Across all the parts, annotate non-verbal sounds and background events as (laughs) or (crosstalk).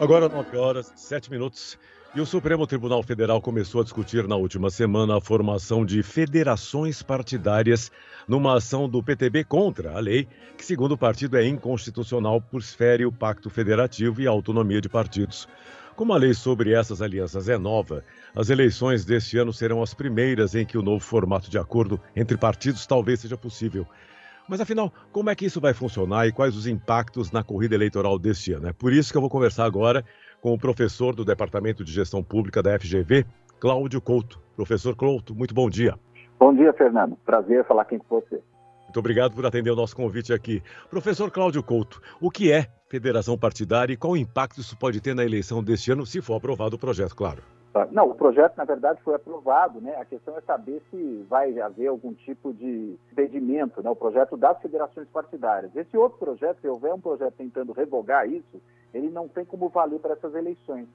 Agora 9 horas, 7 minutos. E o Supremo Tribunal Federal começou a discutir na última semana a formação de federações partidárias numa ação do PTB contra a lei, que, segundo o partido, é inconstitucional por fere o pacto federativo e a autonomia de partidos. Como a lei sobre essas alianças é nova, as eleições deste ano serão as primeiras em que o novo formato de acordo entre partidos talvez seja possível. Mas afinal, como é que isso vai funcionar e quais os impactos na corrida eleitoral deste ano? É por isso que eu vou conversar agora com o professor do Departamento de Gestão Pública da FGV, Cláudio Couto. Professor Couto, muito bom dia. Bom dia, Fernando. Prazer falar aqui com você. Muito obrigado por atender o nosso convite aqui. Professor Cláudio Couto, o que é federação partidária e qual impacto isso pode ter na eleição deste ano, se for aprovado o projeto, claro? Não, o projeto, na verdade, foi aprovado, né? A questão é saber se vai haver algum tipo de impedimento, né? O projeto das federações partidárias. Esse outro projeto, se houver um projeto tentando revogar isso, ele não tem como valer para essas eleições.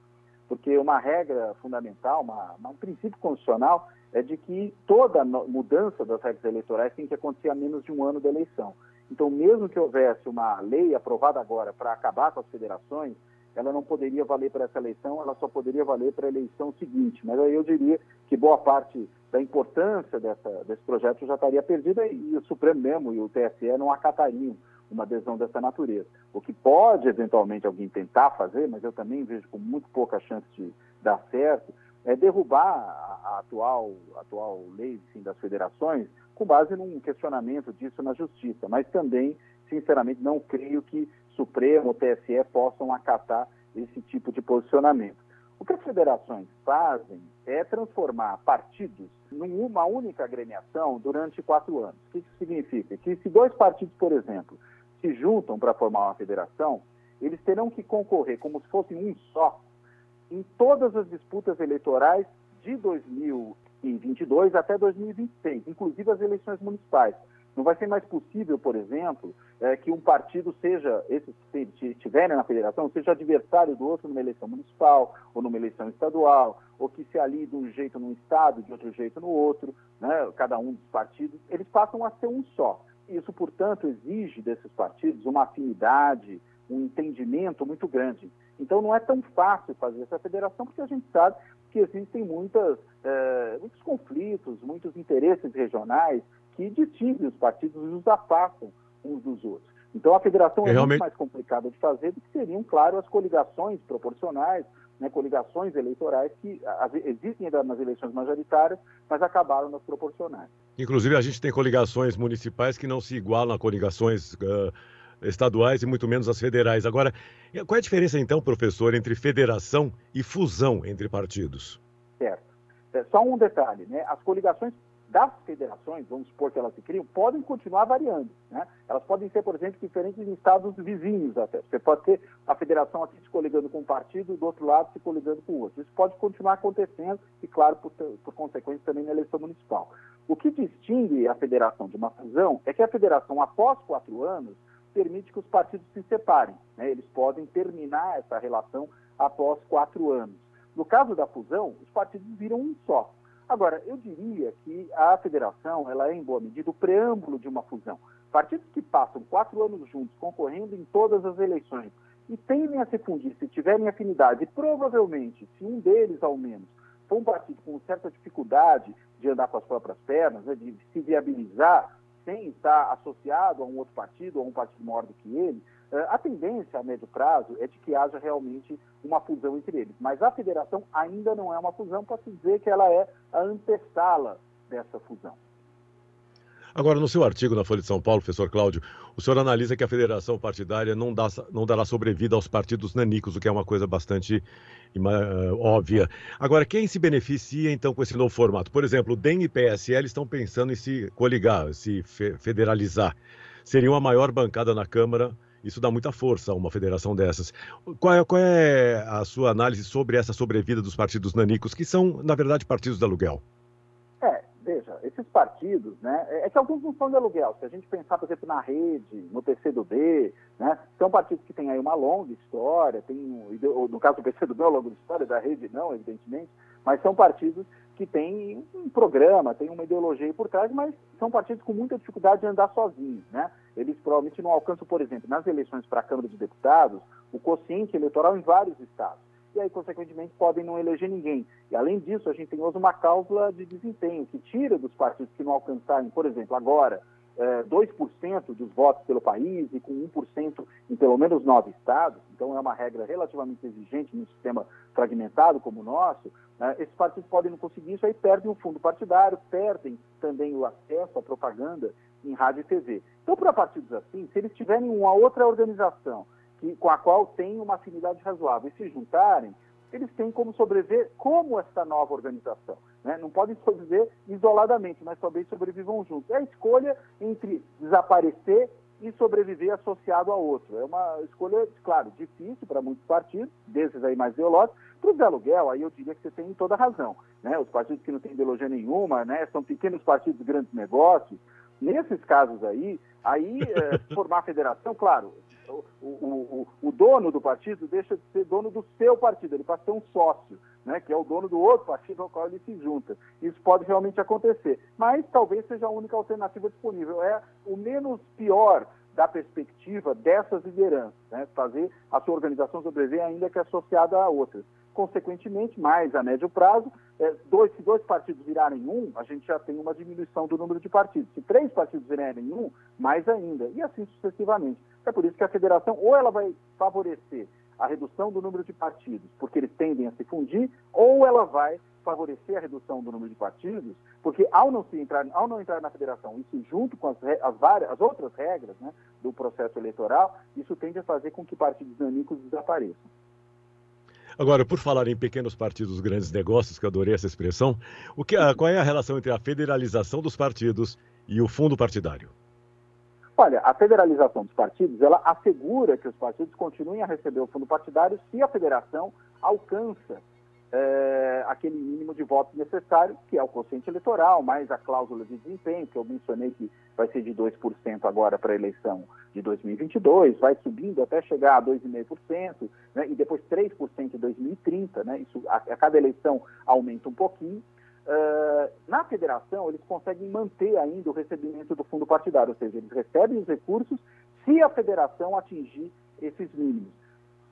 Porque uma regra fundamental, uma, um princípio constitucional, é de que toda mudança das regras eleitorais tem que acontecer a menos de um ano da eleição. Então, mesmo que houvesse uma lei aprovada agora para acabar com as federações, ela não poderia valer para essa eleição, ela só poderia valer para a eleição seguinte. Mas aí eu diria que boa parte da importância dessa, desse projeto já estaria perdida e o Supremo mesmo e o TSE não acatariam uma adesão dessa natureza. O que pode, eventualmente, alguém tentar fazer, mas eu também vejo com muito pouca chance de dar certo, é derrubar a, atual, a atual lei das federações com base num questionamento disso na justiça. Mas também, sinceramente, não creio que Supremo ou TSE possam acatar esse tipo de posicionamento. O que as federações fazem é transformar partidos numa única agremiação durante quatro anos. O que isso significa? Que se dois partidos, por exemplo, se juntam para formar uma federação, eles terão que concorrer como se fossem um só em todas as disputas eleitorais de 2022 até 2026, inclusive as eleições municipais. Não vai ser mais possível, por exemplo, é, que um partido seja, esses que estiverem na federação, seja adversário do outro numa eleição municipal ou numa eleição estadual, ou que se alie de um jeito num estado, de outro jeito no outro, né, cada um dos partidos, eles passam a ser um só. Isso, portanto, exige desses partidos uma afinidade, um entendimento muito grande. Então, não é tão fácil fazer essa federação, porque a gente sabe que existem muitas, é, muitos conflitos, muitos interesses regionais que distinguem os partidos e os afastam uns dos outros. Então, a federação é, é Realmente... muito mais complicada de fazer do que seriam, claro, as coligações proporcionais, né, coligações eleitorais que existem ainda nas eleições majoritárias, mas acabaram nas proporcionais. Inclusive, a gente tem coligações municipais que não se igualam a coligações uh, estaduais e muito menos as federais. Agora, qual é a diferença, então, professor, entre federação e fusão entre partidos? Certo. É, só um detalhe, né? As coligações das federações, vamos supor que elas se criam, podem continuar variando. Né? Elas podem ser, por exemplo, diferentes em estados vizinhos até. Você pode ter a federação aqui se coligando com um partido, do outro lado se coligando com o outro. Isso pode continuar acontecendo e, claro, por, por consequência, também na eleição municipal. O que distingue a federação de uma fusão é que a federação, após quatro anos, permite que os partidos se separem. Né? Eles podem terminar essa relação após quatro anos. No caso da fusão, os partidos viram um só. Agora, eu diria que a federação ela é, em boa medida, o preâmbulo de uma fusão. Partidos que passam quatro anos juntos, concorrendo em todas as eleições, e tendem a se fundir, se tiverem afinidade, provavelmente, se um deles, ao menos, for um partido com certa dificuldade de andar com as próprias pernas, né, de se viabilizar sem estar associado a um outro partido, ou a um partido maior do que ele, a tendência a médio prazo é de que haja realmente uma fusão entre eles. Mas a federação ainda não é uma fusão, pode dizer que ela é a antessala dessa fusão. Agora, no seu artigo na Folha de São Paulo, professor Cláudio, o senhor analisa que a federação partidária não, dá, não dará sobrevida aos partidos nanicos, o que é uma coisa bastante uh, óbvia. Agora, quem se beneficia, então, com esse novo formato? Por exemplo, o DEM e PSL estão pensando em se coligar, se fe federalizar. Seria uma maior bancada na Câmara isso dá muita força a uma federação dessas. Qual é, qual é, a sua análise sobre essa sobrevida dos partidos nanicos, que são, na verdade, partidos de aluguel? É, veja, esses partidos, né, é, é que alguns não são de aluguel. Se a gente pensar, por exemplo, na rede, no PCdoB, né, são partidos que têm aí uma longa história, tem, no caso do PCdoB, uma longa história, da rede não, evidentemente, mas são partidos que têm um programa, têm uma ideologia por trás, mas são partidos com muita dificuldade de andar sozinhos, né? Eles provavelmente não alcançam, por exemplo, nas eleições para a Câmara de Deputados, o quociente eleitoral em vários estados. E aí, consequentemente, podem não eleger ninguém. E, além disso, a gente tem hoje uma cláusula de desempenho que tira dos partidos que não alcançarem, por exemplo, agora, é, 2% dos votos pelo país e com 1% em pelo menos nove estados, então é uma regra relativamente exigente num sistema fragmentado como o nosso, né, esses partidos podem não conseguir isso, aí perdem o fundo partidário, perdem também o acesso à propaganda em rádio e TV. Então, para partidos assim, se eles tiverem uma outra organização que, com a qual tem uma afinidade razoável e se juntarem, eles têm como sobreviver como essa nova organização. Né? Não podem sobreviver isoladamente, mas talvez sobrevivam juntos. É a escolha entre desaparecer e sobreviver associado a outro. É uma escolha, claro, difícil para muitos partidos, desses aí mais ideológicos. Para os aluguel, aí eu diria que você tem toda razão. Né? Os partidos que não têm ideologia nenhuma, né? são pequenos partidos, grandes negócios. Nesses casos aí, aí é, (laughs) formar federação, claro, o, o, o, dono do partido deixa de ser dono do seu partido, ele passa a ser um sócio, né, que é o dono do outro partido ao qual ele se junta. Isso pode realmente acontecer, mas talvez seja a única alternativa disponível. É o menos pior da perspectiva dessas lideranças, né, fazer a sua organização sobreviver ainda que associada a outras. Consequentemente, mais a médio prazo, é, dois, se dois partidos virarem um, a gente já tem uma diminuição do número de partidos. Se três partidos virarem um, mais ainda, e assim sucessivamente. É por isso que a federação, ou ela vai favorecer a redução do número de partidos, porque eles tendem a se fundir, ou ela vai favorecer a redução do número de partidos, porque ao não, se entrar, ao não entrar na federação, isso junto com as, as, várias, as outras regras né, do processo eleitoral, isso tende a fazer com que partidos nanicos desapareçam. Agora, por falar em pequenos partidos, grandes negócios, que eu adorei essa expressão, o que, qual é a relação entre a federalização dos partidos e o fundo partidário? Olha, a federalização dos partidos, ela assegura que os partidos continuem a receber o fundo partidário se a federação alcança é, aquele mínimo de votos necessário, que é o quociente eleitoral, mais a cláusula de desempenho, que eu mencionei que vai ser de 2% agora para a eleição de 2022, vai subindo até chegar a 2,5%, né, e depois 3% em 2030, né, isso, a, a cada eleição aumenta um pouquinho. Uh, na federação, eles conseguem manter ainda o recebimento do fundo partidário, ou seja, eles recebem os recursos se a federação atingir esses mínimos.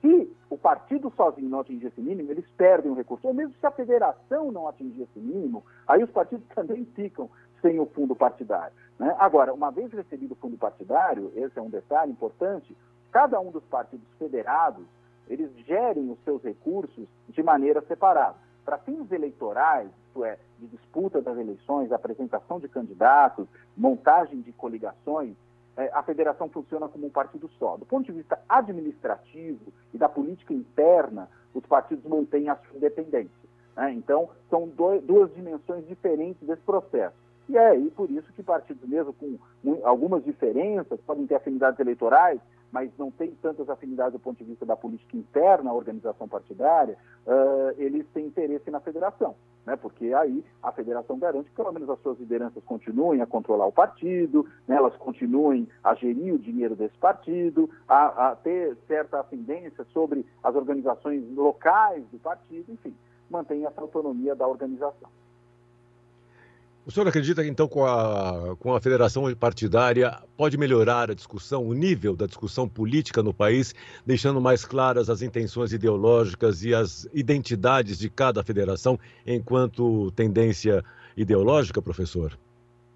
Se o partido sozinho não atingir esse mínimo, eles perdem o recurso. Ou mesmo se a federação não atingir esse mínimo, aí os partidos (laughs) também ficam sem o fundo partidário. Né? Agora, uma vez recebido o fundo partidário, esse é um detalhe importante, cada um dos partidos federados, eles gerem os seus recursos de maneira separada. Para fins eleitorais, isto é, de disputa das eleições, apresentação de candidatos, montagem de coligações, a federação funciona como um partido só. Do ponto de vista administrativo e da política interna, os partidos mantêm a sua independência. Né? Então, são dois, duas dimensões diferentes desse processo. E é aí por isso que partidos, mesmo com algumas diferenças, podem ter afinidades eleitorais, mas não têm tantas afinidades do ponto de vista da política interna, a organização partidária, uh, eles têm interesse na federação, né? porque aí a federação garante que pelo menos as suas lideranças continuem a controlar o partido, né? elas continuem a gerir o dinheiro desse partido, a, a ter certa ascendência sobre as organizações locais do partido, enfim, mantém essa autonomia da organização. O senhor acredita que, então, com a, com a federação partidária, pode melhorar a discussão, o nível da discussão política no país, deixando mais claras as intenções ideológicas e as identidades de cada federação enquanto tendência ideológica, professor?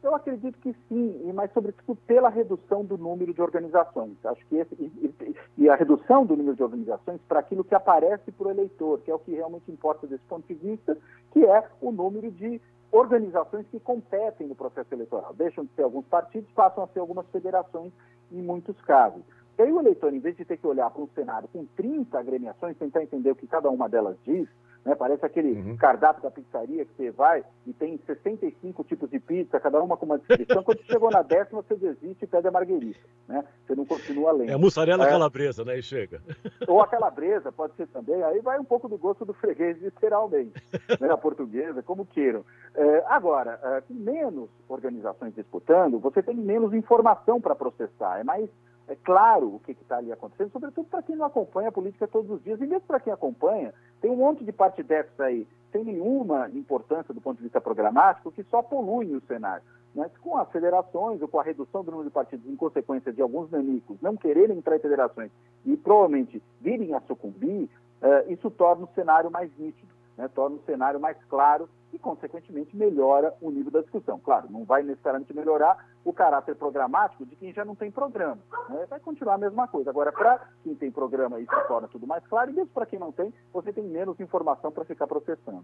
Eu acredito que sim, mas sobretudo pela redução do número de organizações. Acho que esse, e, e a redução do número de organizações para aquilo que aparece para o eleitor, que é o que realmente importa desse ponto de vista, que é o número de organizações que competem no processo eleitoral. Deixam de ser alguns partidos, passam a ser algumas federações em muitos casos. E aí o eleitor, em vez de ter que olhar para um cenário com 30 agremiações, tentar entender o que cada uma delas diz, né? Parece aquele uhum. cardápio da pizzaria que você vai e tem 65 tipos de pizza, cada uma com uma descrição. Quando você chegou na décima, você desiste e pede a marguerita. Né? Você não continua lendo. É a mussarela é... calabresa, né? E chega. (laughs) Ou a calabresa, pode ser também. Aí vai um pouco do gosto do freguês, literalmente. (laughs) né? A portuguesa, como queiram. É, agora, é, com menos organizações disputando, você tem menos informação para processar. É mais é claro o que está ali acontecendo, sobretudo para quem não acompanha a política todos os dias, e mesmo para quem acompanha, tem um monte de partidex aí, sem nenhuma importância do ponto de vista programático, que só poluem o cenário. Mas com as federações ou com a redução do número de partidos em consequência de alguns nanicos não quererem entrar em federações e provavelmente virem a sucumbir, uh, isso torna o cenário mais nítido, né? torna o cenário mais claro e, consequentemente, melhora o nível da discussão. Claro, não vai necessariamente melhorar o caráter programático de quem já não tem programa. Né? Vai continuar a mesma coisa. Agora, para quem tem programa, isso torna tudo mais claro, e mesmo para quem não tem, você tem menos informação para ficar processando.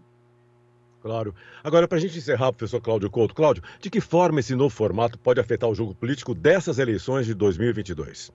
Claro. Agora, para a gente encerrar, professor Cláudio Couto. Cláudio, de que forma esse novo formato pode afetar o jogo político dessas eleições de 2022?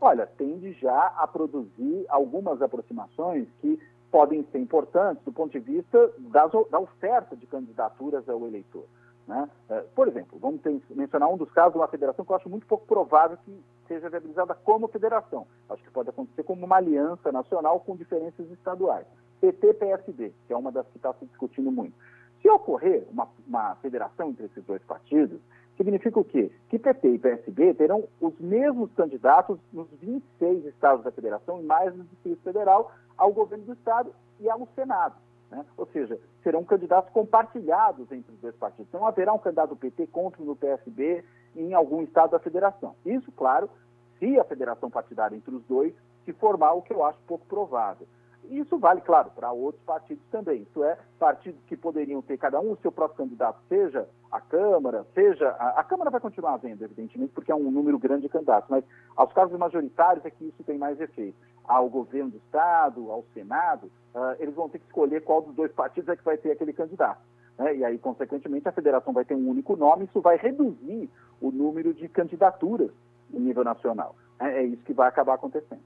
Olha, tende já a produzir algumas aproximações que podem ser importantes do ponto de vista das, da oferta de candidaturas ao eleitor. Né? É, por exemplo, vamos ter, mencionar um dos casos de uma federação que eu acho muito pouco provável que seja viabilizada como federação. Acho que pode acontecer como uma aliança nacional com diferenças estaduais. PT-PSD, que é uma das que está se discutindo muito. Se ocorrer uma, uma federação entre esses dois partidos, significa o quê? Que PT e PSB terão os mesmos candidatos nos 26 estados da federação e mais no Distrito Federal ao governo do estado e ao Senado. Né? Ou seja, serão candidatos compartilhados entre os dois partidos. Não haverá um candidato do PT contra no PSB em algum estado da federação. Isso, claro, se a federação partidária entre os dois se formar, o que eu acho pouco provável. Isso vale, claro, para outros partidos também. Isso é, partidos que poderiam ter cada um o seu próprio candidato, seja a Câmara, seja. A, a Câmara vai continuar havendo, evidentemente, porque é um número grande de candidatos, mas aos casos majoritários é que isso tem mais efeito. Ao governo do Estado, ao Senado, uh, eles vão ter que escolher qual dos dois partidos é que vai ter aquele candidato. Né? E aí, consequentemente, a federação vai ter um único nome, isso vai reduzir o número de candidaturas no nível nacional. É, é isso que vai acabar acontecendo.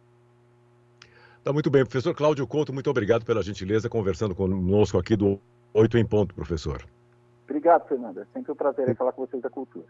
Tá muito bem, professor Cláudio Couto, muito obrigado pela gentileza conversando conosco aqui do Oito em Ponto, professor. Obrigado, Fernanda. É sempre um prazer falar com vocês da cultura.